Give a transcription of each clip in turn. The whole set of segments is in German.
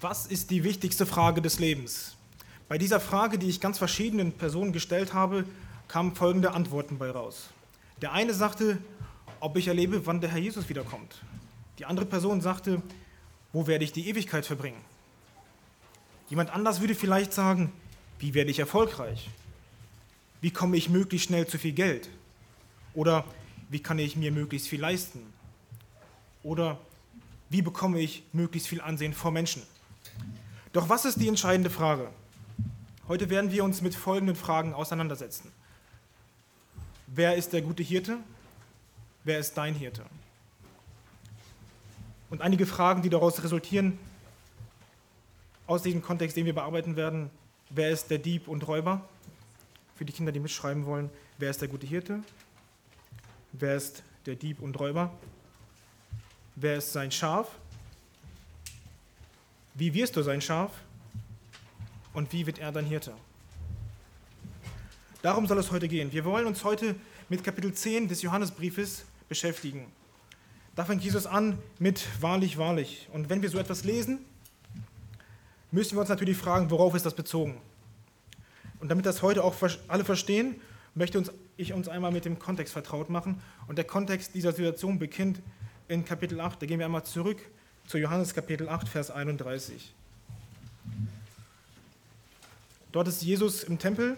Was ist die wichtigste Frage des Lebens? Bei dieser Frage, die ich ganz verschiedenen Personen gestellt habe, kamen folgende Antworten bei raus. Der eine sagte, ob ich erlebe, wann der Herr Jesus wiederkommt. Die andere Person sagte, wo werde ich die Ewigkeit verbringen? Jemand anders würde vielleicht sagen, wie werde ich erfolgreich? Wie komme ich möglichst schnell zu viel Geld? Oder wie kann ich mir möglichst viel leisten? Oder wie bekomme ich möglichst viel Ansehen vor Menschen? Doch was ist die entscheidende Frage? Heute werden wir uns mit folgenden Fragen auseinandersetzen. Wer ist der gute Hirte? Wer ist dein Hirte? Und einige Fragen, die daraus resultieren, aus diesem Kontext, den wir bearbeiten werden. Wer ist der Dieb und Räuber? Für die Kinder, die mitschreiben wollen. Wer ist der gute Hirte? Wer ist der Dieb und Räuber? Wer ist sein Schaf? Wie wirst du sein Schaf? Und wie wird er dein Hirte? Darum soll es heute gehen. Wir wollen uns heute mit Kapitel 10 des Johannesbriefes beschäftigen. Da fängt Jesus an mit wahrlich, wahrlich. Und wenn wir so etwas lesen, müssen wir uns natürlich fragen, worauf ist das bezogen? Und damit das heute auch alle verstehen, möchte uns, ich uns einmal mit dem Kontext vertraut machen. Und der Kontext dieser Situation beginnt in Kapitel 8. Da gehen wir einmal zurück zu Johannes Kapitel 8, Vers 31. Dort ist Jesus im Tempel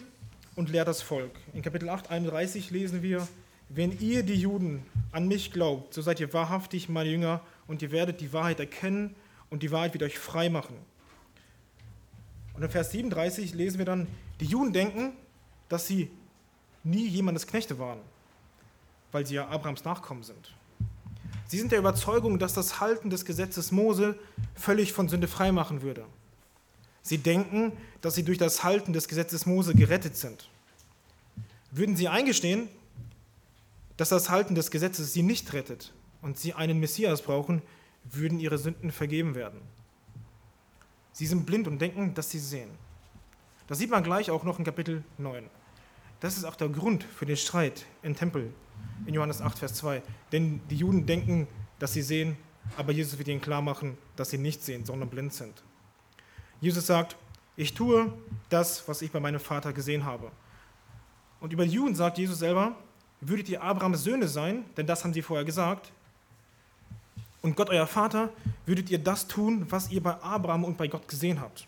und lehrt das Volk. In Kapitel 8, 31 lesen wir, wenn ihr die Juden an mich glaubt, so seid ihr wahrhaftig meine Jünger und ihr werdet die Wahrheit erkennen und die Wahrheit wird euch frei machen. Und in Vers 37 lesen wir dann, die Juden denken, dass sie nie jemandes Knechte waren, weil sie ja Abrahams Nachkommen sind. Sie sind der Überzeugung, dass das Halten des Gesetzes Mose völlig von Sünde frei machen würde. Sie denken, dass sie durch das Halten des Gesetzes Mose gerettet sind. Würden sie eingestehen, dass das Halten des Gesetzes sie nicht rettet und sie einen Messias brauchen, würden ihre Sünden vergeben werden. Sie sind blind und denken, dass sie sehen. Das sieht man gleich auch noch in Kapitel 9. Das ist auch der Grund für den Streit im Tempel in Johannes 8, Vers 2. Denn die Juden denken, dass sie sehen, aber Jesus wird ihnen klar machen, dass sie nicht sehen, sondern blind sind. Jesus sagt, ich tue das, was ich bei meinem Vater gesehen habe. Und über die Juden sagt Jesus selber, würdet ihr Abrahams Söhne sein, denn das haben sie vorher gesagt, und Gott euer Vater, würdet ihr das tun, was ihr bei Abraham und bei Gott gesehen habt.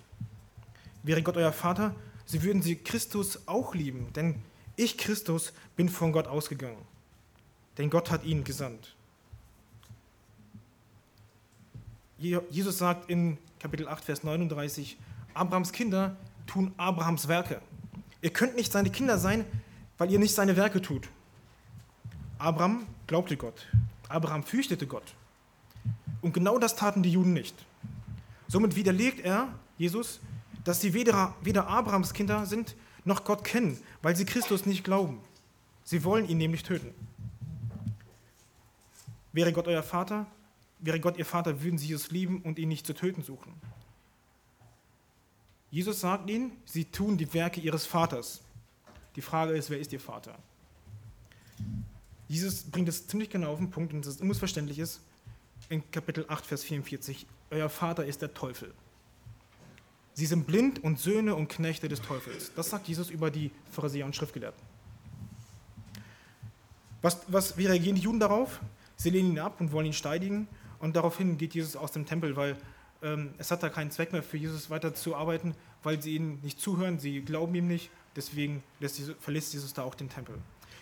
Wäre Gott euer Vater, so würden sie Christus auch lieben, denn ich, Christus, bin von Gott ausgegangen. Denn Gott hat ihn gesandt. Jesus sagt in Kapitel 8, Vers 39, Abrahams Kinder tun Abrahams Werke. Ihr könnt nicht seine Kinder sein, weil ihr nicht seine Werke tut. Abraham glaubte Gott. Abraham fürchtete Gott. Und genau das taten die Juden nicht. Somit widerlegt er, Jesus, dass sie weder, weder Abrahams Kinder sind, noch Gott kennen, weil sie Christus nicht glauben. Sie wollen ihn nämlich töten. Wäre Gott euer Vater, wäre Gott ihr Vater, würden sie Jesus lieben und ihn nicht zu töten suchen. Jesus sagt ihnen, sie tun die Werke ihres Vaters. Die Frage ist, wer ist ihr Vater? Jesus bringt es ziemlich genau auf den Punkt und es unmissverständlich ist, in Kapitel 8, Vers 44, euer Vater ist der Teufel. Sie sind blind und Söhne und Knechte des Teufels. Das sagt Jesus über die Pharisäer und Schriftgelehrten. Was, was, wie reagieren die Juden darauf? Sie lehnen ihn ab und wollen ihn steigen. Und daraufhin geht Jesus aus dem Tempel, weil ähm, es hat da keinen Zweck mehr für Jesus weiter zu arbeiten, weil sie ihm nicht zuhören, sie glauben ihm nicht. Deswegen Jesus, verlässt Jesus da auch den Tempel.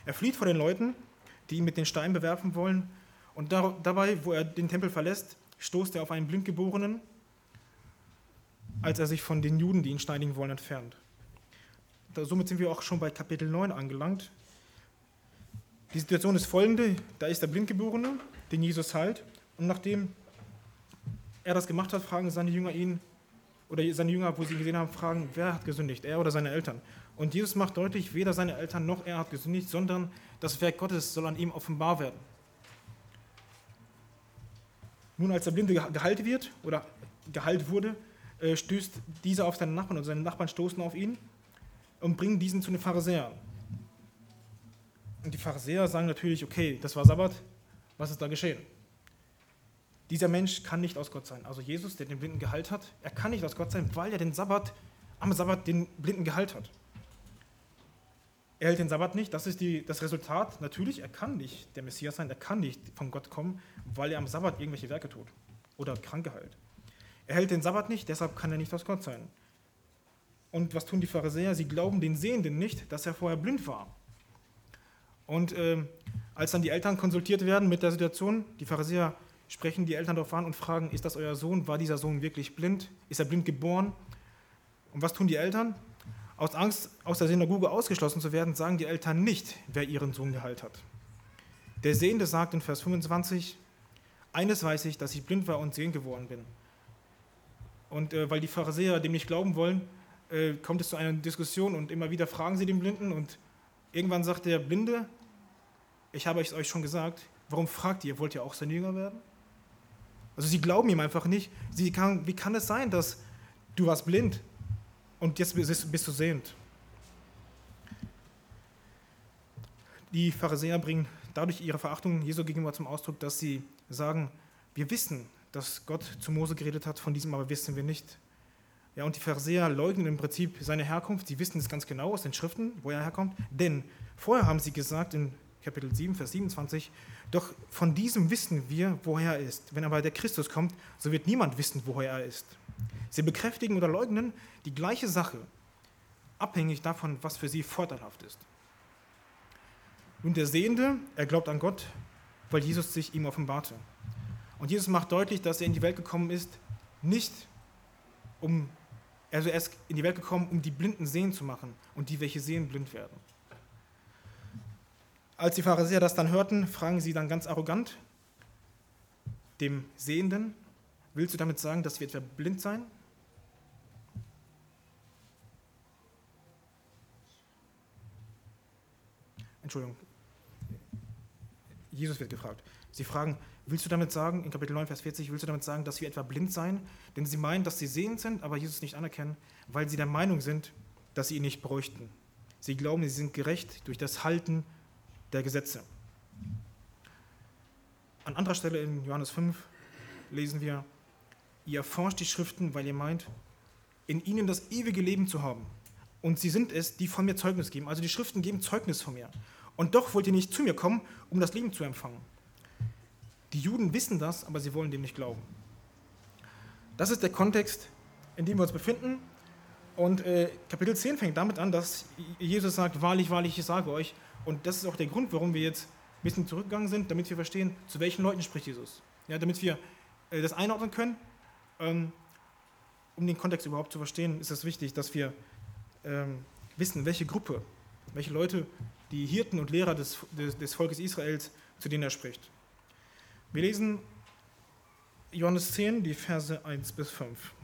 Er flieht vor den Leuten, die ihn mit den Steinen bewerfen wollen. Und da, dabei, wo er den Tempel verlässt, stoßt er auf einen Blindgeborenen, als er sich von den Juden, die ihn steinigen wollen, entfernt. Da, somit sind wir auch schon bei Kapitel 9 angelangt. Die Situation ist folgende: Da ist der Blindgeborene, den Jesus heilt, und nachdem er das gemacht hat, fragen seine Jünger ihn, oder seine Jünger, wo sie ihn gesehen haben, fragen, wer hat gesündigt, er oder seine Eltern? Und Jesus macht deutlich, weder seine Eltern noch er hat gesündigt, sondern das Werk Gottes soll an ihm offenbar werden. Nun, als der Blinde geheilt wird oder geheilt wurde, äh, stößt dieser auf seinen Nachbarn und seine Nachbarn stoßen auf ihn und bringen diesen zu den Pharisäern. Und die Pharisäer sagen natürlich, okay, das war Sabbat, was ist da geschehen? dieser Mensch kann nicht aus Gott sein. Also Jesus, der den Blinden geheilt hat, er kann nicht aus Gott sein, weil er den Sabbat, am Sabbat den Blinden geheilt hat. Er hält den Sabbat nicht, das ist die, das Resultat. Natürlich, er kann nicht der Messias sein, er kann nicht von Gott kommen, weil er am Sabbat irgendwelche Werke tut oder Kranke heilt. Er hält den Sabbat nicht, deshalb kann er nicht aus Gott sein. Und was tun die Pharisäer? Sie glauben den Sehenden nicht, dass er vorher blind war. Und äh, als dann die Eltern konsultiert werden mit der Situation, die Pharisäer sprechen die Eltern darauf an und fragen, ist das euer Sohn? War dieser Sohn wirklich blind? Ist er blind geboren? Und was tun die Eltern? Aus Angst, aus der Synagoge ausgeschlossen zu werden, sagen die Eltern nicht, wer ihren Sohn geheilt hat. Der Sehende sagt in Vers 25, eines weiß ich, dass ich blind war und sehend geworden bin. Und äh, weil die Pharisäer dem nicht glauben wollen, äh, kommt es zu einer Diskussion und immer wieder fragen sie den Blinden und irgendwann sagt der Blinde, ich habe es euch schon gesagt, warum fragt ihr, wollt ihr auch sein Jünger werden? Also sie glauben ihm einfach nicht. Sie kann, wie kann es sein, dass du warst blind und jetzt bist, bist du sehend? Die Pharisäer bringen dadurch ihre Verachtung Jesu gegenüber zum Ausdruck, dass sie sagen, wir wissen, dass Gott zu Mose geredet hat, von diesem aber wissen wir nicht. Ja, und die Pharisäer leugnen im Prinzip seine Herkunft. Sie wissen es ganz genau aus den Schriften, wo er herkommt. Denn vorher haben sie gesagt in Kapitel 7, Vers 27, doch von diesem wissen wir, woher er ist. Wenn aber der Christus kommt, so wird niemand wissen, woher er ist. Sie bekräftigen oder leugnen die gleiche Sache, abhängig davon, was für sie vorteilhaft ist. Und der Sehende, er glaubt an Gott, weil Jesus sich ihm offenbarte. Und Jesus macht deutlich, dass er in die Welt gekommen ist, nicht um, also er ist in die Welt gekommen, um die Blinden sehen zu machen und die, welche sehen, blind werden. Als die Pharisäer das dann hörten, fragen sie dann ganz arrogant dem Sehenden, willst du damit sagen, dass wir etwa blind sein? Entschuldigung, Jesus wird gefragt. Sie fragen, willst du damit sagen, in Kapitel 9, Vers 40, willst du damit sagen, dass wir etwa blind seien? Denn sie meinen, dass sie sehend sind, aber Jesus nicht anerkennen, weil sie der Meinung sind, dass sie ihn nicht bräuchten. Sie glauben, sie sind gerecht durch das Halten der Gesetze. An anderer Stelle in Johannes 5 lesen wir, ihr erforscht die Schriften, weil ihr meint, in ihnen das ewige Leben zu haben. Und sie sind es, die von mir Zeugnis geben. Also die Schriften geben Zeugnis von mir. Und doch wollt ihr nicht zu mir kommen, um das Leben zu empfangen. Die Juden wissen das, aber sie wollen dem nicht glauben. Das ist der Kontext, in dem wir uns befinden. Und äh, Kapitel 10 fängt damit an, dass Jesus sagt, wahrlich, wahrlich, ich sage euch, und das ist auch der Grund, warum wir jetzt ein bisschen zurückgegangen sind, damit wir verstehen, zu welchen Leuten spricht Jesus. Ja, damit wir äh, das einordnen können. Ähm, um den Kontext überhaupt zu verstehen, ist es wichtig, dass wir ähm, wissen, welche Gruppe, welche Leute, die Hirten und Lehrer des, des, des Volkes Israels, zu denen er spricht. Wir lesen Johannes 10, die Verse 1 bis 5.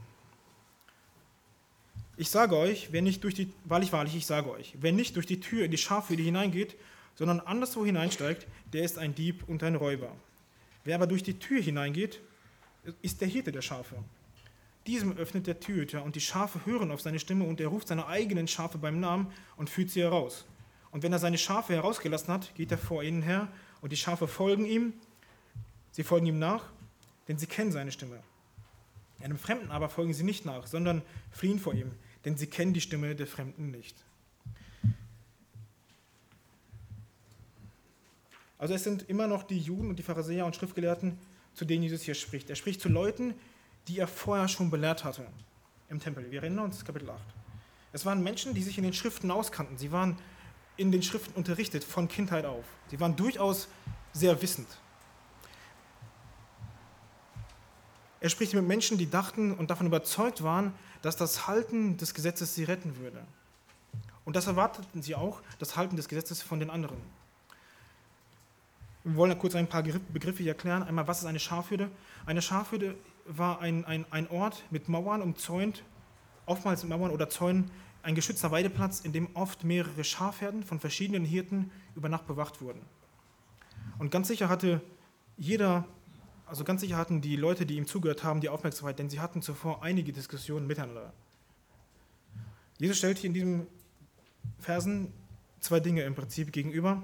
Ich sage euch, wer nicht durch die, wahrlich, wahrlich, ich sage euch, wer nicht durch die Tür in die Schafhütte hineingeht, sondern anderswo hineinsteigt, der ist ein Dieb und ein Räuber. Wer aber durch die Tür hineingeht, ist der Hirte der Schafe. Diesem öffnet der Türhüter und die Schafe hören auf seine Stimme und er ruft seine eigenen Schafe beim Namen und führt sie heraus. Und wenn er seine Schafe herausgelassen hat, geht er vor ihnen her und die Schafe folgen ihm. Sie folgen ihm nach, denn sie kennen seine Stimme. Einem Fremden aber folgen sie nicht nach, sondern fliehen vor ihm, denn sie kennen die Stimme der Fremden nicht. Also es sind immer noch die Juden und die Pharisäer und Schriftgelehrten, zu denen Jesus hier spricht. Er spricht zu Leuten, die er vorher schon belehrt hatte im Tempel. Wir erinnern uns, Kapitel 8. Es waren Menschen, die sich in den Schriften auskannten. Sie waren in den Schriften unterrichtet von Kindheit auf. Sie waren durchaus sehr wissend. Er spricht mit Menschen, die dachten und davon überzeugt waren, dass das Halten des Gesetzes sie retten würde. Und das erwarteten sie auch, das Halten des Gesetzes von den anderen. Wir wollen kurz ein paar Begriffe hier erklären. Einmal, was ist eine Schafhürde? Eine Schafhürde war ein, ein, ein Ort mit Mauern umzäunt, oftmals mit Mauern oder Zäunen, ein geschützter Weideplatz, in dem oft mehrere Schafherden von verschiedenen Hirten über Nacht bewacht wurden. Und ganz sicher hatte jeder also ganz sicher hatten die Leute, die ihm zugehört haben, die Aufmerksamkeit, denn sie hatten zuvor einige Diskussionen miteinander. Jesus stellt hier in diesem Versen zwei Dinge im Prinzip gegenüber.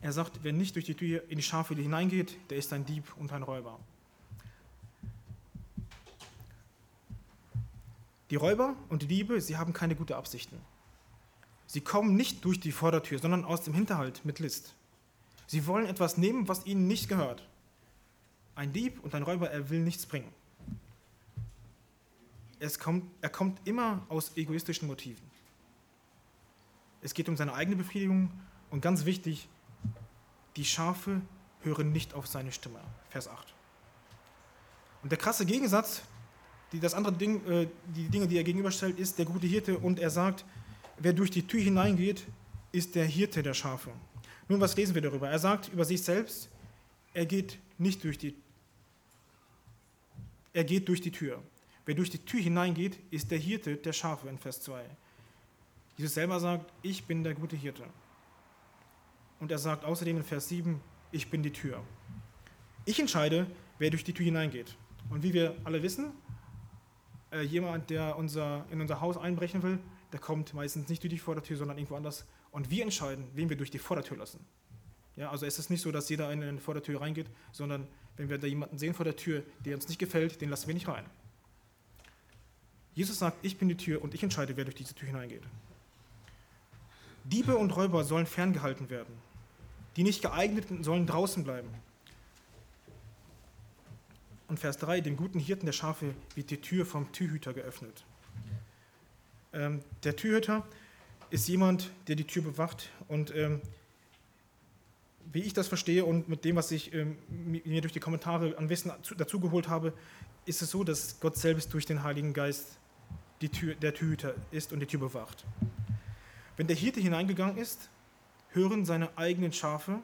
Er sagt, wer nicht durch die Tür in die Schafhöhle hineingeht, der ist ein Dieb und ein Räuber. Die Räuber und die Diebe, sie haben keine guten Absichten. Sie kommen nicht durch die Vordertür, sondern aus dem Hinterhalt mit List. Sie wollen etwas nehmen, was ihnen nicht gehört. Ein Dieb und ein Räuber, er will nichts bringen. Es kommt, er kommt immer aus egoistischen Motiven. Es geht um seine eigene Befriedigung und ganz wichtig, die Schafe hören nicht auf seine Stimme. Vers 8. Und der krasse Gegensatz, die, das andere Ding, äh, die Dinge, die er gegenüberstellt, ist der gute Hirte und er sagt, wer durch die Tür hineingeht, ist der Hirte der Schafe. Nun, was lesen wir darüber? Er sagt über sich selbst, er geht nicht durch die er geht durch die Tür. Wer durch die Tür hineingeht, ist der Hirte der Schafe in Vers 2. Jesus selber sagt, ich bin der gute Hirte. Und er sagt außerdem in Vers 7, ich bin die Tür. Ich entscheide, wer durch die Tür hineingeht. Und wie wir alle wissen, äh, jemand, der unser, in unser Haus einbrechen will, der kommt meistens nicht durch die Vordertür, sondern irgendwo anders. Und wir entscheiden, wen wir durch die Vordertür lassen. Ja, also es ist nicht so, dass jeder in die Vordertür reingeht, sondern wenn wir da jemanden sehen vor der Tür, der uns nicht gefällt, den lassen wir nicht rein. Jesus sagt, ich bin die Tür und ich entscheide, wer durch diese Tür hineingeht. Diebe und Räuber sollen ferngehalten werden. Die nicht geeigneten sollen draußen bleiben. Und Vers 3, dem guten Hirten der Schafe wird die Tür vom Türhüter geöffnet. Ähm, der Türhüter ist jemand, der die Tür bewacht und ähm, wie ich das verstehe und mit dem, was ich ähm, mir durch die Kommentare an Wissen dazugeholt habe, ist es so, dass Gott selbst durch den Heiligen Geist die Tür, der Türhüter ist und die Tür bewacht. Wenn der Hirte hineingegangen ist, hören seine eigenen Schafe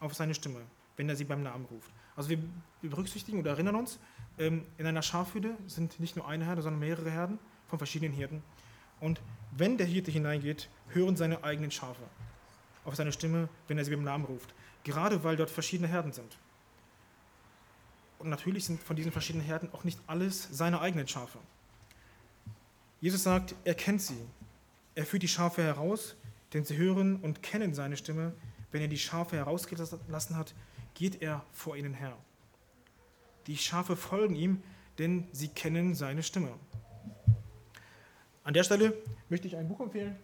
auf seine Stimme, wenn er sie beim Namen ruft. Also wir berücksichtigen oder erinnern uns, ähm, in einer Schafhütte sind nicht nur eine Herde, sondern mehrere Herden von verschiedenen Hirten. Und wenn der Hirte hineingeht, hören seine eigenen Schafe auf seine Stimme, wenn er sie beim Namen ruft. Gerade weil dort verschiedene Herden sind. Und natürlich sind von diesen verschiedenen Herden auch nicht alles seine eigenen Schafe. Jesus sagt, er kennt sie. Er führt die Schafe heraus, denn sie hören und kennen seine Stimme. Wenn er die Schafe herausgelassen hat, geht er vor ihnen her. Die Schafe folgen ihm, denn sie kennen seine Stimme. An der Stelle möchte ich ein Buch empfehlen.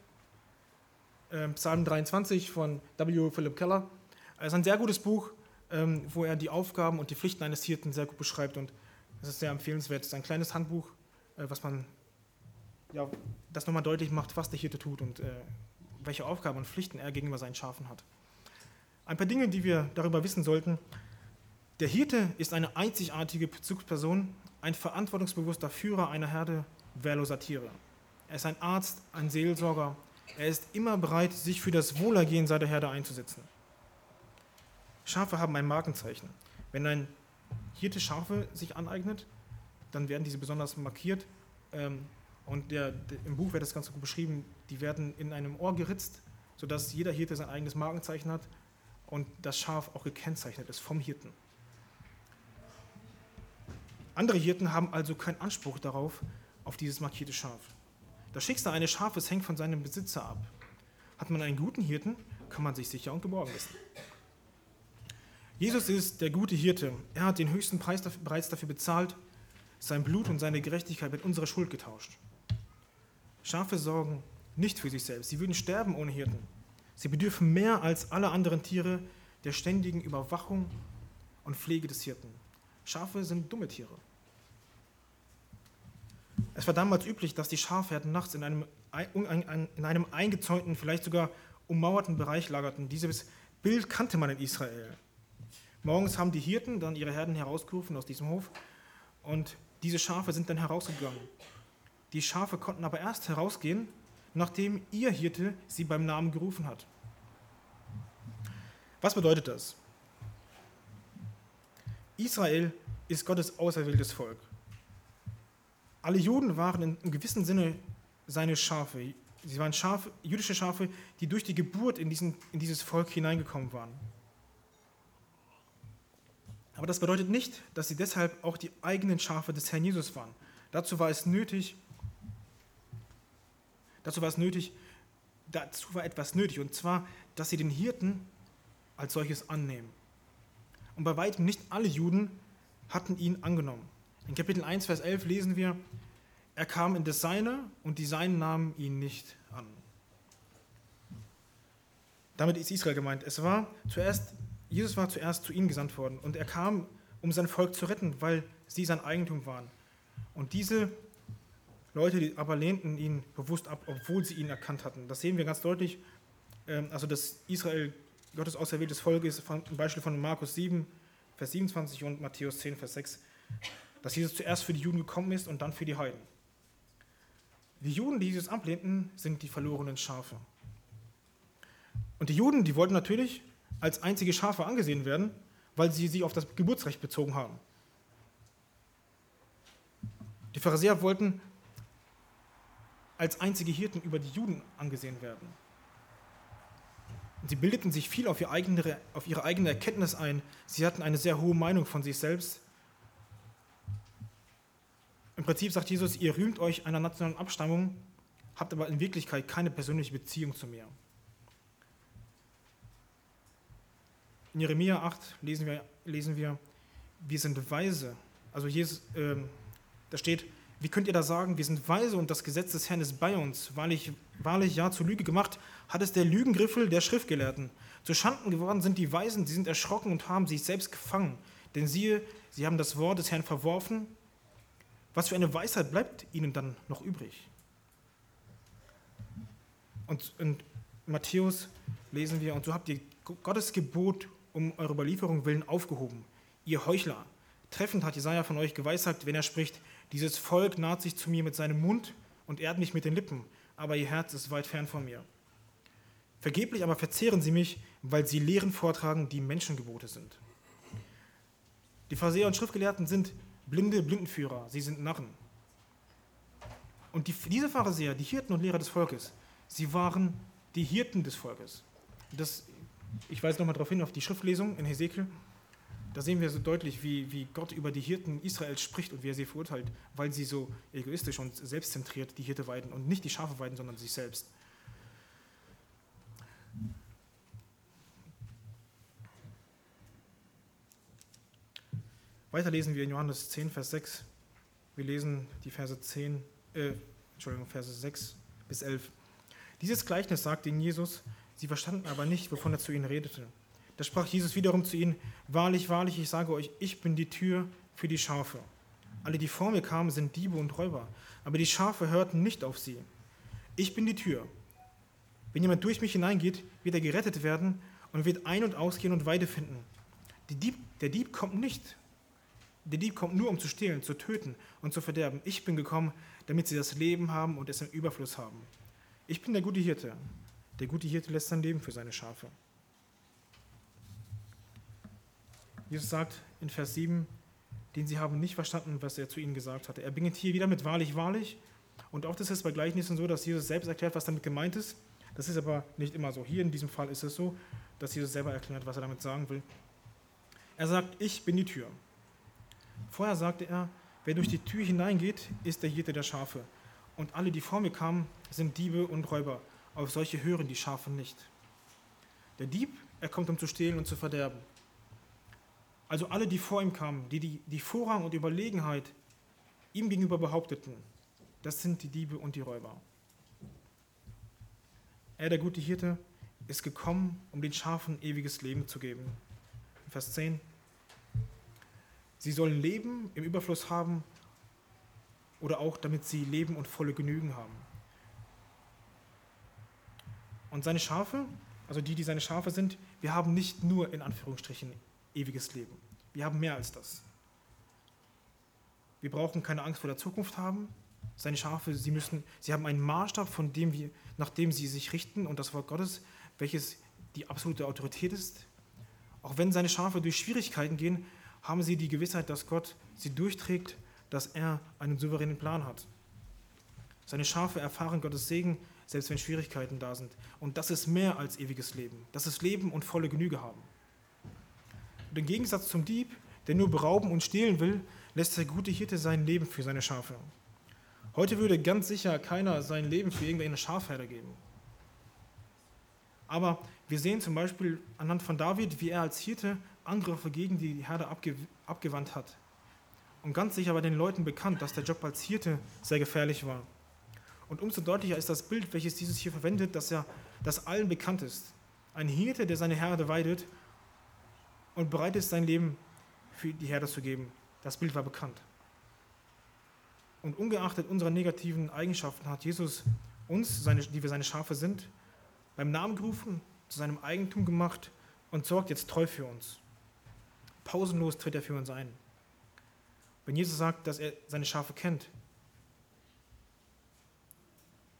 Ähm, Psalm 23 von W. Philip Keller. Es ist ein sehr gutes Buch, ähm, wo er die Aufgaben und die Pflichten eines Hirten sehr gut beschreibt und es ist sehr empfehlenswert. Es ist ein kleines Handbuch, äh, was man ja, das nochmal deutlich macht, was der Hirte tut und äh, welche Aufgaben und Pflichten er gegenüber seinen Schafen hat. Ein paar Dinge, die wir darüber wissen sollten. Der Hirte ist eine einzigartige Bezugsperson, ein verantwortungsbewusster Führer einer Herde wehrloser Tiere. Er ist ein Arzt, ein Seelsorger. Er ist immer bereit, sich für das Wohlergehen seiner Herde einzusetzen. Schafe haben ein Markenzeichen. Wenn ein Hirte Schafe sich aneignet, dann werden diese besonders markiert. Ähm, und der, der, im Buch wird das Ganze gut beschrieben. Die werden in einem Ohr geritzt, sodass jeder Hirte sein eigenes Markenzeichen hat und das Schaf auch gekennzeichnet ist vom Hirten. Andere Hirten haben also keinen Anspruch darauf, auf dieses markierte Schaf. Das Schicksal eines Schafes hängt von seinem Besitzer ab. Hat man einen guten Hirten, kann man sich sicher und geborgen wissen. Jesus ist der gute Hirte. Er hat den höchsten Preis bereits dafür bezahlt, sein Blut und seine Gerechtigkeit mit unserer Schuld getauscht. Schafe sorgen nicht für sich selbst. Sie würden sterben ohne Hirten. Sie bedürfen mehr als alle anderen Tiere der ständigen Überwachung und Pflege des Hirten. Schafe sind dumme Tiere. Es war damals üblich, dass die Schafherden nachts in einem, in einem eingezäunten, vielleicht sogar ummauerten Bereich lagerten. Dieses Bild kannte man in Israel. Morgens haben die Hirten dann ihre Herden herausgerufen aus diesem Hof und diese Schafe sind dann herausgegangen. Die Schafe konnten aber erst herausgehen, nachdem ihr Hirte sie beim Namen gerufen hat. Was bedeutet das? Israel ist Gottes auserwähltes Volk. Alle Juden waren in gewissem Sinne seine Schafe. Sie waren Schafe, jüdische Schafe, die durch die Geburt in, diesen, in dieses Volk hineingekommen waren. Aber das bedeutet nicht, dass sie deshalb auch die eigenen Schafe des Herrn Jesus waren. Dazu war es nötig, dazu war es nötig, dazu war etwas nötig, und zwar, dass sie den Hirten als solches annehmen. Und bei weitem nicht alle Juden hatten ihn angenommen. In Kapitel 1, Vers 11 lesen wir, er kam in das Seine und die Seinen nahmen ihn nicht an. Damit ist Israel gemeint. Es war zuerst, Jesus war zuerst zu ihnen gesandt worden und er kam, um sein Volk zu retten, weil sie sein Eigentum waren. Und diese Leute die aber lehnten ihn bewusst ab, obwohl sie ihn erkannt hatten. Das sehen wir ganz deutlich. Ähm, also, dass Israel Gottes auserwähltes Volk ist, zum Beispiel von Markus 7, Vers 27 und Matthäus 10, Vers 6, dass Jesus zuerst für die Juden gekommen ist und dann für die Heiden. Die Juden, die Jesus ablehnten, sind die verlorenen Schafe. Und die Juden, die wollten natürlich als einzige Schafe angesehen werden, weil sie sich auf das Geburtsrecht bezogen haben. Die Pharisäer wollten als einzige Hirten über die Juden angesehen werden. Und sie bildeten sich viel auf ihre, eigene, auf ihre eigene Erkenntnis ein. Sie hatten eine sehr hohe Meinung von sich selbst. Im Prinzip sagt Jesus, ihr rühmt euch einer nationalen Abstammung, habt aber in Wirklichkeit keine persönliche Beziehung zu mir. In Jeremia 8 lesen wir, lesen wir wir sind weise. Also Jesus, äh, da steht, wie könnt ihr da sagen, wir sind weise und das Gesetz des Herrn ist bei uns? Wahrlich, wahrlich ja zur Lüge gemacht, hat es der Lügengriffel der Schriftgelehrten. Zu Schanden geworden sind die Weisen, sie sind erschrocken und haben sich selbst gefangen. Denn siehe, sie haben das Wort des Herrn verworfen. Was für eine Weisheit bleibt ihnen dann noch übrig? Und in Matthäus lesen wir, und so habt ihr Gottes Gebot um eure Überlieferung willen aufgehoben. Ihr Heuchler, treffend hat Jesaja von euch geweissagt, wenn er spricht, dieses Volk naht sich zu mir mit seinem Mund und ehrt mich mit den Lippen, aber ihr Herz ist weit fern von mir. Vergeblich aber verzehren sie mich, weil sie Lehren vortragen, die Menschengebote sind. Die Pharisäer und Schriftgelehrten sind blinde Blindenführer, sie sind Narren. Und die, diese Pharisäer, die Hirten und Lehrer des Volkes, sie waren die Hirten des Volkes. Das, ich weise nochmal darauf hin, auf die Schriftlesung in Hesekiel. Da sehen wir so deutlich, wie, wie Gott über die Hirten Israels spricht und wie er sie verurteilt, weil sie so egoistisch und selbstzentriert die Hirte weiden und nicht die Schafe weiden, sondern sich selbst. Weiter lesen wir in Johannes 10, Vers 6. Wir lesen die Verse 10, äh, Entschuldigung, Verse 6 bis 11. Dieses Gleichnis sagte ihnen Jesus, sie verstanden aber nicht, wovon er zu ihnen redete. Da sprach Jesus wiederum zu ihnen, wahrlich, wahrlich, ich sage euch, ich bin die Tür für die Schafe. Alle, die vor mir kamen, sind Diebe und Räuber, aber die Schafe hörten nicht auf sie. Ich bin die Tür. Wenn jemand durch mich hineingeht, wird er gerettet werden und wird ein- und ausgehen und Weide finden. Dieb, der Dieb kommt nicht. Der Dieb kommt nur, um zu stehlen, zu töten und zu verderben. Ich bin gekommen, damit sie das Leben haben und es im Überfluss haben. Ich bin der gute Hirte. Der gute Hirte lässt sein Leben für seine Schafe. Jesus sagt in Vers 7, den sie haben nicht verstanden, was er zu ihnen gesagt hatte. Er beginnt hier wieder mit wahrlich, wahrlich. Und das ist bei Gleichnissen so, dass Jesus selbst erklärt, was damit gemeint ist. Das ist aber nicht immer so. Hier in diesem Fall ist es so, dass Jesus selber erklärt, was er damit sagen will. Er sagt, ich bin die Tür. Vorher sagte er, wer durch die Tür hineingeht, ist der Hirte der Schafe. Und alle, die vor mir kamen, sind Diebe und Räuber. Auf solche hören die Schafe nicht. Der Dieb, er kommt, um zu stehlen und zu verderben. Also alle, die vor ihm kamen, die, die die Vorrang und Überlegenheit ihm gegenüber behaupteten, das sind die Diebe und die Räuber. Er, der gute Hirte, ist gekommen, um den Schafen ewiges Leben zu geben. Vers 10. Sie sollen Leben im Überfluss haben oder auch damit sie Leben und volle Genügen haben. Und seine Schafe, also die, die seine Schafe sind, wir haben nicht nur in Anführungsstrichen ewiges Leben. Wir haben mehr als das. Wir brauchen keine Angst vor der Zukunft haben. Seine Schafe, sie, müssen, sie haben einen Maßstab, von dem wir, nach dem sie sich richten und das Wort Gottes, welches die absolute Autorität ist. Auch wenn seine Schafe durch Schwierigkeiten gehen, haben sie die Gewissheit, dass Gott sie durchträgt, dass er einen souveränen Plan hat. Seine Schafe erfahren Gottes Segen, selbst wenn Schwierigkeiten da sind. Und das ist mehr als ewiges Leben. Das ist Leben und volle Genüge haben. Und im Gegensatz zum Dieb, der nur berauben und stehlen will, lässt der gute Hirte sein Leben für seine Schafe. Heute würde ganz sicher keiner sein Leben für irgendeine Schafherde geben. Aber wir sehen zum Beispiel anhand von David, wie er als Hirte Angriffe gegen die Herde abge abgewandt hat. und ganz sicher bei den Leuten bekannt, dass der Job als Hirte sehr gefährlich war. Und umso deutlicher ist das Bild, welches dieses hier verwendet, dass er das allen bekannt ist. Ein Hirte, der seine Herde weidet und bereit ist, sein Leben für die Herde zu geben. Das Bild war bekannt. Und ungeachtet unserer negativen Eigenschaften hat Jesus uns, seine, die wir seine Schafe sind, beim Namen gerufen, zu seinem Eigentum gemacht und sorgt jetzt treu für uns. Pausenlos tritt er für uns ein. Wenn Jesus sagt, dass er seine Schafe kennt,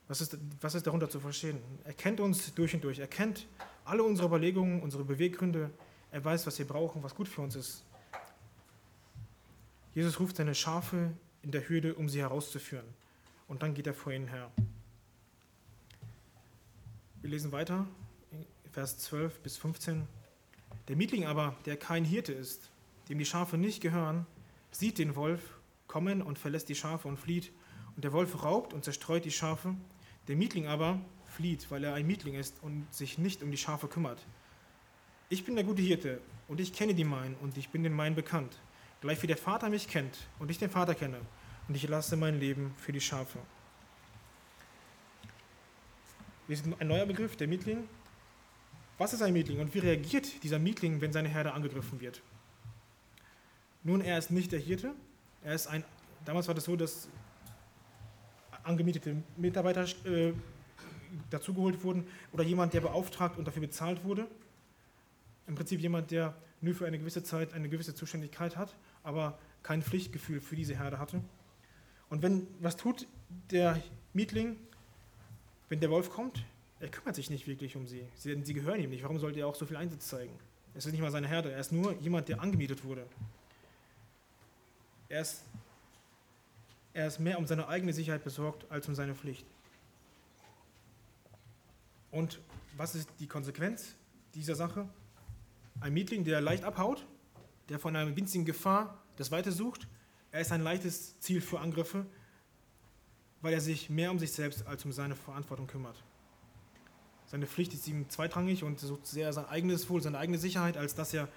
was ist, was ist darunter zu verstehen? Er kennt uns durch und durch. Er kennt alle unsere Überlegungen, unsere Beweggründe. Er weiß, was wir brauchen, was gut für uns ist. Jesus ruft seine Schafe in der Hürde, um sie herauszuführen. Und dann geht er vor ihnen her. Wir lesen weiter, Vers 12 bis 15. Der Mietling aber, der kein Hirte ist, dem die Schafe nicht gehören, sieht den Wolf kommen und verlässt die Schafe und flieht. Und der Wolf raubt und zerstreut die Schafe. Der Mietling aber flieht, weil er ein Mietling ist und sich nicht um die Schafe kümmert. Ich bin der gute Hirte und ich kenne die meinen und ich bin den meinen bekannt. Gleich wie der Vater mich kennt und ich den Vater kenne und ich lasse mein Leben für die Schafe. Wir sind ein neuer Begriff, der Mietling. Was ist ein Mietling und wie reagiert dieser Mietling, wenn seine Herde angegriffen wird? Nun, er ist nicht der Hirte. Er ist ein, damals war das so, dass angemietete Mitarbeiter äh, dazugeholt wurden oder jemand, der beauftragt und dafür bezahlt wurde. Im Prinzip jemand, der nur für eine gewisse Zeit eine gewisse Zuständigkeit hat, aber kein Pflichtgefühl für diese Herde hatte. Und wenn, was tut der Mietling, wenn der Wolf kommt? Er kümmert sich nicht wirklich um sie. sie. Sie gehören ihm nicht. Warum sollte er auch so viel Einsatz zeigen? Es ist nicht mal seine Herde. Er ist nur jemand, der angemietet wurde. Er ist, er ist mehr um seine eigene Sicherheit besorgt als um seine Pflicht. Und was ist die Konsequenz dieser Sache? Ein Mietling, der leicht abhaut, der von einer winzigen Gefahr das Weite sucht, er ist ein leichtes Ziel für Angriffe, weil er sich mehr um sich selbst als um seine Verantwortung kümmert. Seine Pflicht ist ihm zweitrangig und sucht sehr sein eigenes Wohl, seine eigene Sicherheit, als dass er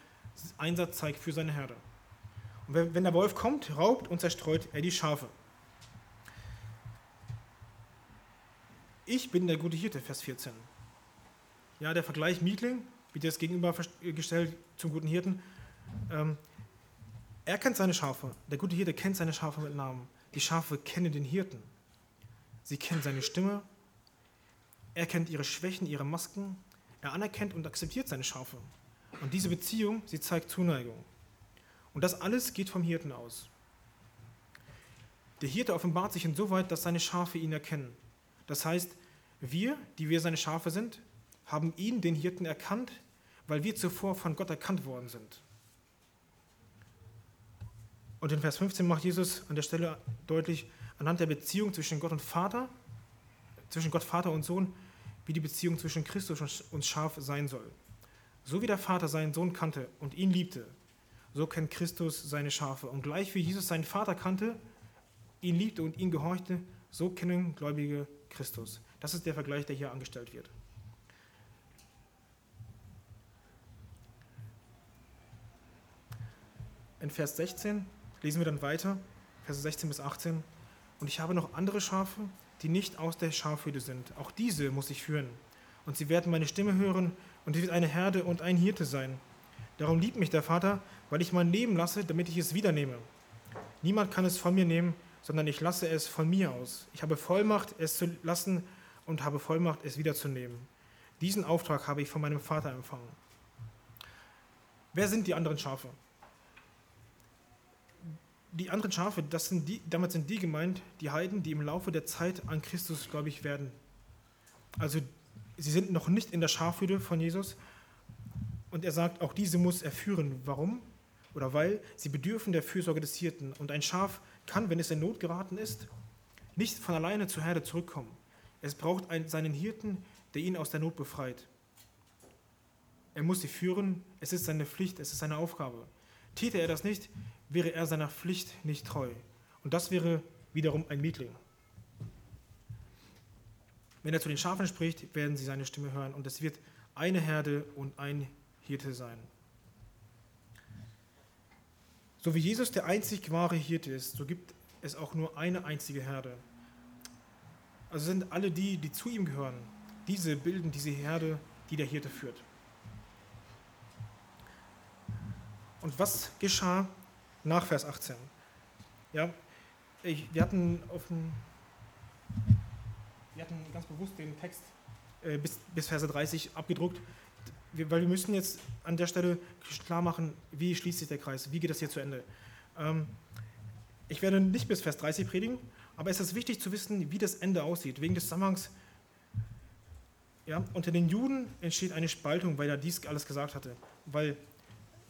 Einsatz zeigt für seine Herde. Und wenn der Wolf kommt, raubt und zerstreut er die Schafe. Ich bin der gute Hirte, Vers 14. Ja, der Vergleich Mietling wird jetzt gegenübergestellt zum guten Hirten. Ähm, er kennt seine Schafe. Der gute Hirte kennt seine Schafe mit Namen. Die Schafe kennen den Hirten. Sie kennen seine Stimme. Er kennt ihre Schwächen, ihre Masken. Er anerkennt und akzeptiert seine Schafe. Und diese Beziehung, sie zeigt Zuneigung. Und das alles geht vom Hirten aus. Der Hirte offenbart sich insoweit, dass seine Schafe ihn erkennen. Das heißt, wir, die wir seine Schafe sind, haben ihn, den Hirten, erkannt, weil wir zuvor von Gott erkannt worden sind. Und in Vers 15 macht Jesus an der Stelle deutlich, anhand der Beziehung zwischen Gott und Vater, zwischen Gott Vater und Sohn, wie die Beziehung zwischen Christus und Schaf sein soll. So wie der Vater seinen Sohn kannte und ihn liebte, so kennt Christus seine Schafe. Und gleich wie Jesus seinen Vater kannte, ihn liebte und ihn gehorchte, so kennen Gläubige Christus. Das ist der Vergleich, der hier angestellt wird. In Vers 16 lesen wir dann weiter, Vers 16 bis 18. Und ich habe noch andere Schafe, die nicht aus der Schafhütte sind. Auch diese muss ich führen. Und sie werden meine Stimme hören, und es wird eine Herde und ein Hirte sein. Darum liebt mich der Vater, weil ich mein Leben lasse, damit ich es wiedernehme. Niemand kann es von mir nehmen, sondern ich lasse es von mir aus. Ich habe Vollmacht, es zu lassen und habe Vollmacht, es wiederzunehmen. Diesen Auftrag habe ich von meinem Vater empfangen. Wer sind die anderen Schafe? Die anderen Schafe, das sind die, damit sind die gemeint, die Heiden, die im Laufe der Zeit an Christus gläubig werden. Also sie sind noch nicht in der Schafhütte von Jesus, und er sagt, auch diese muss er führen. Warum? Oder weil sie bedürfen der Fürsorge des Hirten. Und ein Schaf kann, wenn es in Not geraten ist, nicht von alleine zur Herde zurückkommen. Es braucht einen, seinen Hirten, der ihn aus der Not befreit. Er muss sie führen, es ist seine Pflicht, es ist seine Aufgabe. Täte er das nicht, wäre er seiner Pflicht nicht treu. Und das wäre wiederum ein Mietling. Wenn er zu den Schafen spricht, werden sie seine Stimme hören und es wird eine Herde und ein Hirte sein. So wie Jesus der einzig wahre Hirte ist, so gibt es auch nur eine einzige Herde. Also sind alle die, die zu ihm gehören, diese bilden diese Herde, die der Hirte führt. Und was geschah nach Vers 18? Ja, ich, wir, hatten auf dem, wir hatten ganz bewusst den Text äh, bis, bis Verse 30 abgedruckt, weil wir müssen jetzt an der Stelle klar machen, wie schließt sich der Kreis, wie geht das hier zu Ende. Ähm, ich werde nicht bis Vers 30 predigen, aber es ist wichtig zu wissen, wie das Ende aussieht, wegen des Zusammenhangs. Ja, unter den Juden entsteht eine Spaltung, weil er dies alles gesagt hatte, weil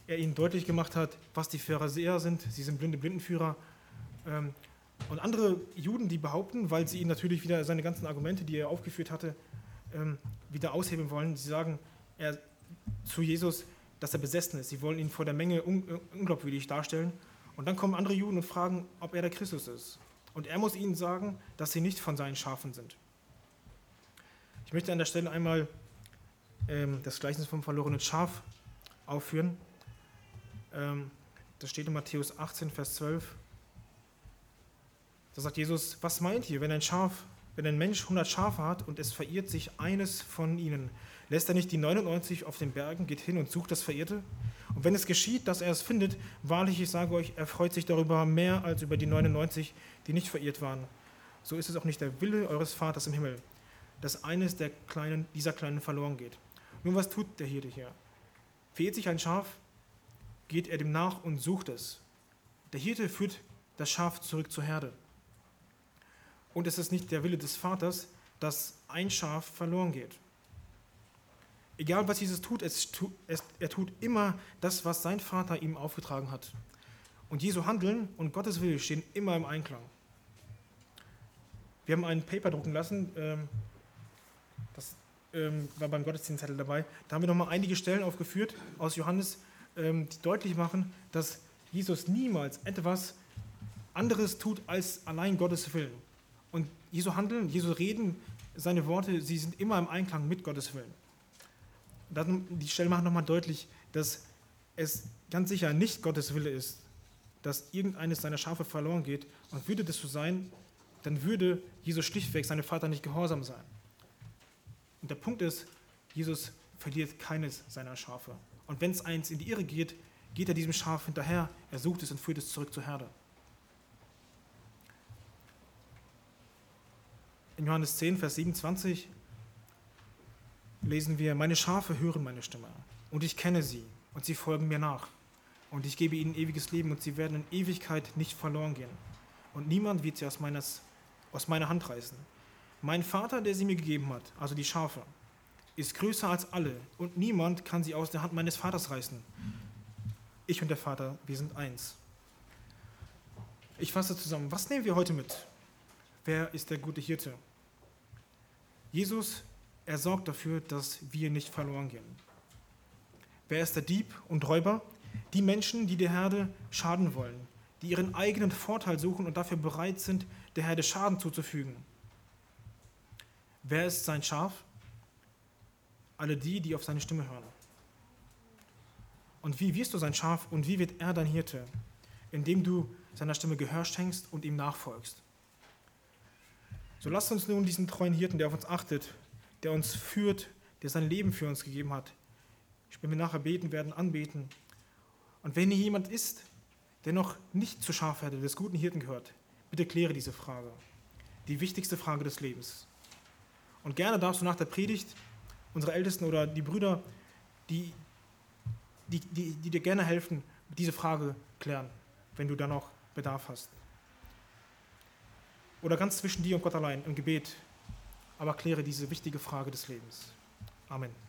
er ihnen deutlich gemacht hat, was die Pharisäer sind. Sie sind blinde Blindenführer. Ähm, und andere Juden, die behaupten, weil sie ihn natürlich wieder seine ganzen Argumente, die er aufgeführt hatte, ähm, wieder aushebeln wollen, sie sagen er, zu Jesus, dass er besessen ist. Sie wollen ihn vor der Menge unglaubwürdig darstellen. Und dann kommen andere Juden und fragen, ob er der Christus ist. Und er muss ihnen sagen, dass sie nicht von seinen Schafen sind. Ich möchte an der Stelle einmal ähm, das Gleichnis vom verlorenen Schaf aufführen. Ähm, das steht in Matthäus 18, Vers 12. Da sagt Jesus, was meint ihr, wenn ein Schaf, wenn ein Mensch 100 Schafe hat und es verirrt sich eines von ihnen, lässt er nicht die 99 auf den Bergen, geht hin und sucht das Verirrte? Und wenn es geschieht, dass er es findet, wahrlich, ich sage euch, er freut sich darüber mehr als über die 99, die nicht verirrt waren. So ist es auch nicht der Wille eures Vaters im Himmel, dass eines der kleinen, dieser Kleinen verloren geht. Nun, was tut der Hirte hier? Verirrt sich ein Schaf, geht er dem nach und sucht es. Der Hirte führt das Schaf zurück zur Herde. Und es ist nicht der Wille des Vaters, dass ein Schaf verloren geht. Egal was Jesus tut, es, es, er tut immer das, was sein Vater ihm aufgetragen hat. Und Jesu Handeln und Gottes Wille stehen immer im Einklang. Wir haben ein Paper drucken lassen, ähm, das ähm, war beim Gottesdienstzettel dabei. Da haben wir nochmal einige Stellen aufgeführt aus Johannes, die deutlich machen, dass Jesus niemals etwas anderes tut als allein Gottes Willen. Und Jesu Handeln, Jesu Reden, seine Worte, sie sind immer im Einklang mit Gottes Willen. Dann, die Stelle macht nochmal deutlich, dass es ganz sicher nicht Gottes Wille ist, dass irgendeines seiner Schafe verloren geht. Und würde das so sein, dann würde Jesus schlichtweg seinem Vater nicht gehorsam sein. Und der Punkt ist, Jesus verliert keines seiner Schafe. Und wenn es eins in die Irre geht, geht er diesem Schaf hinterher, er sucht es und führt es zurück zur Herde. In Johannes 10, Vers 27 lesen wir, meine Schafe hören meine Stimme und ich kenne sie und sie folgen mir nach. Und ich gebe ihnen ewiges Leben und sie werden in Ewigkeit nicht verloren gehen. Und niemand wird sie aus, meines, aus meiner Hand reißen. Mein Vater, der sie mir gegeben hat, also die Schafe, ist größer als alle und niemand kann sie aus der Hand meines Vaters reißen. Ich und der Vater, wir sind eins. Ich fasse zusammen, was nehmen wir heute mit? Wer ist der gute Hirte? Jesus, er sorgt dafür, dass wir nicht verloren gehen. Wer ist der Dieb und Räuber? Die Menschen, die der Herde schaden wollen, die ihren eigenen Vorteil suchen und dafür bereit sind, der Herde Schaden zuzufügen. Wer ist sein Schaf? Alle die, die auf seine Stimme hören. Und wie wirst du sein Schaf und wie wird er dein Hirte? Indem du seiner Stimme Gehör schenkst und ihm nachfolgst. So lasst uns nun diesen treuen Hirten, der auf uns achtet, der uns führt, der sein Leben für uns gegeben hat, wenn wir nachher beten werden, anbeten. Und wenn hier jemand ist, der noch nicht zur Schafherde des guten Hirten gehört, bitte kläre diese Frage. Die wichtigste Frage des Lebens. Und gerne darfst du nach der Predigt unsere Ältesten oder die Brüder, die, die, die, die dir gerne helfen, diese Frage klären, wenn du da noch Bedarf hast. Oder ganz zwischen dir und Gott allein im Gebet, aber kläre diese wichtige Frage des Lebens. Amen.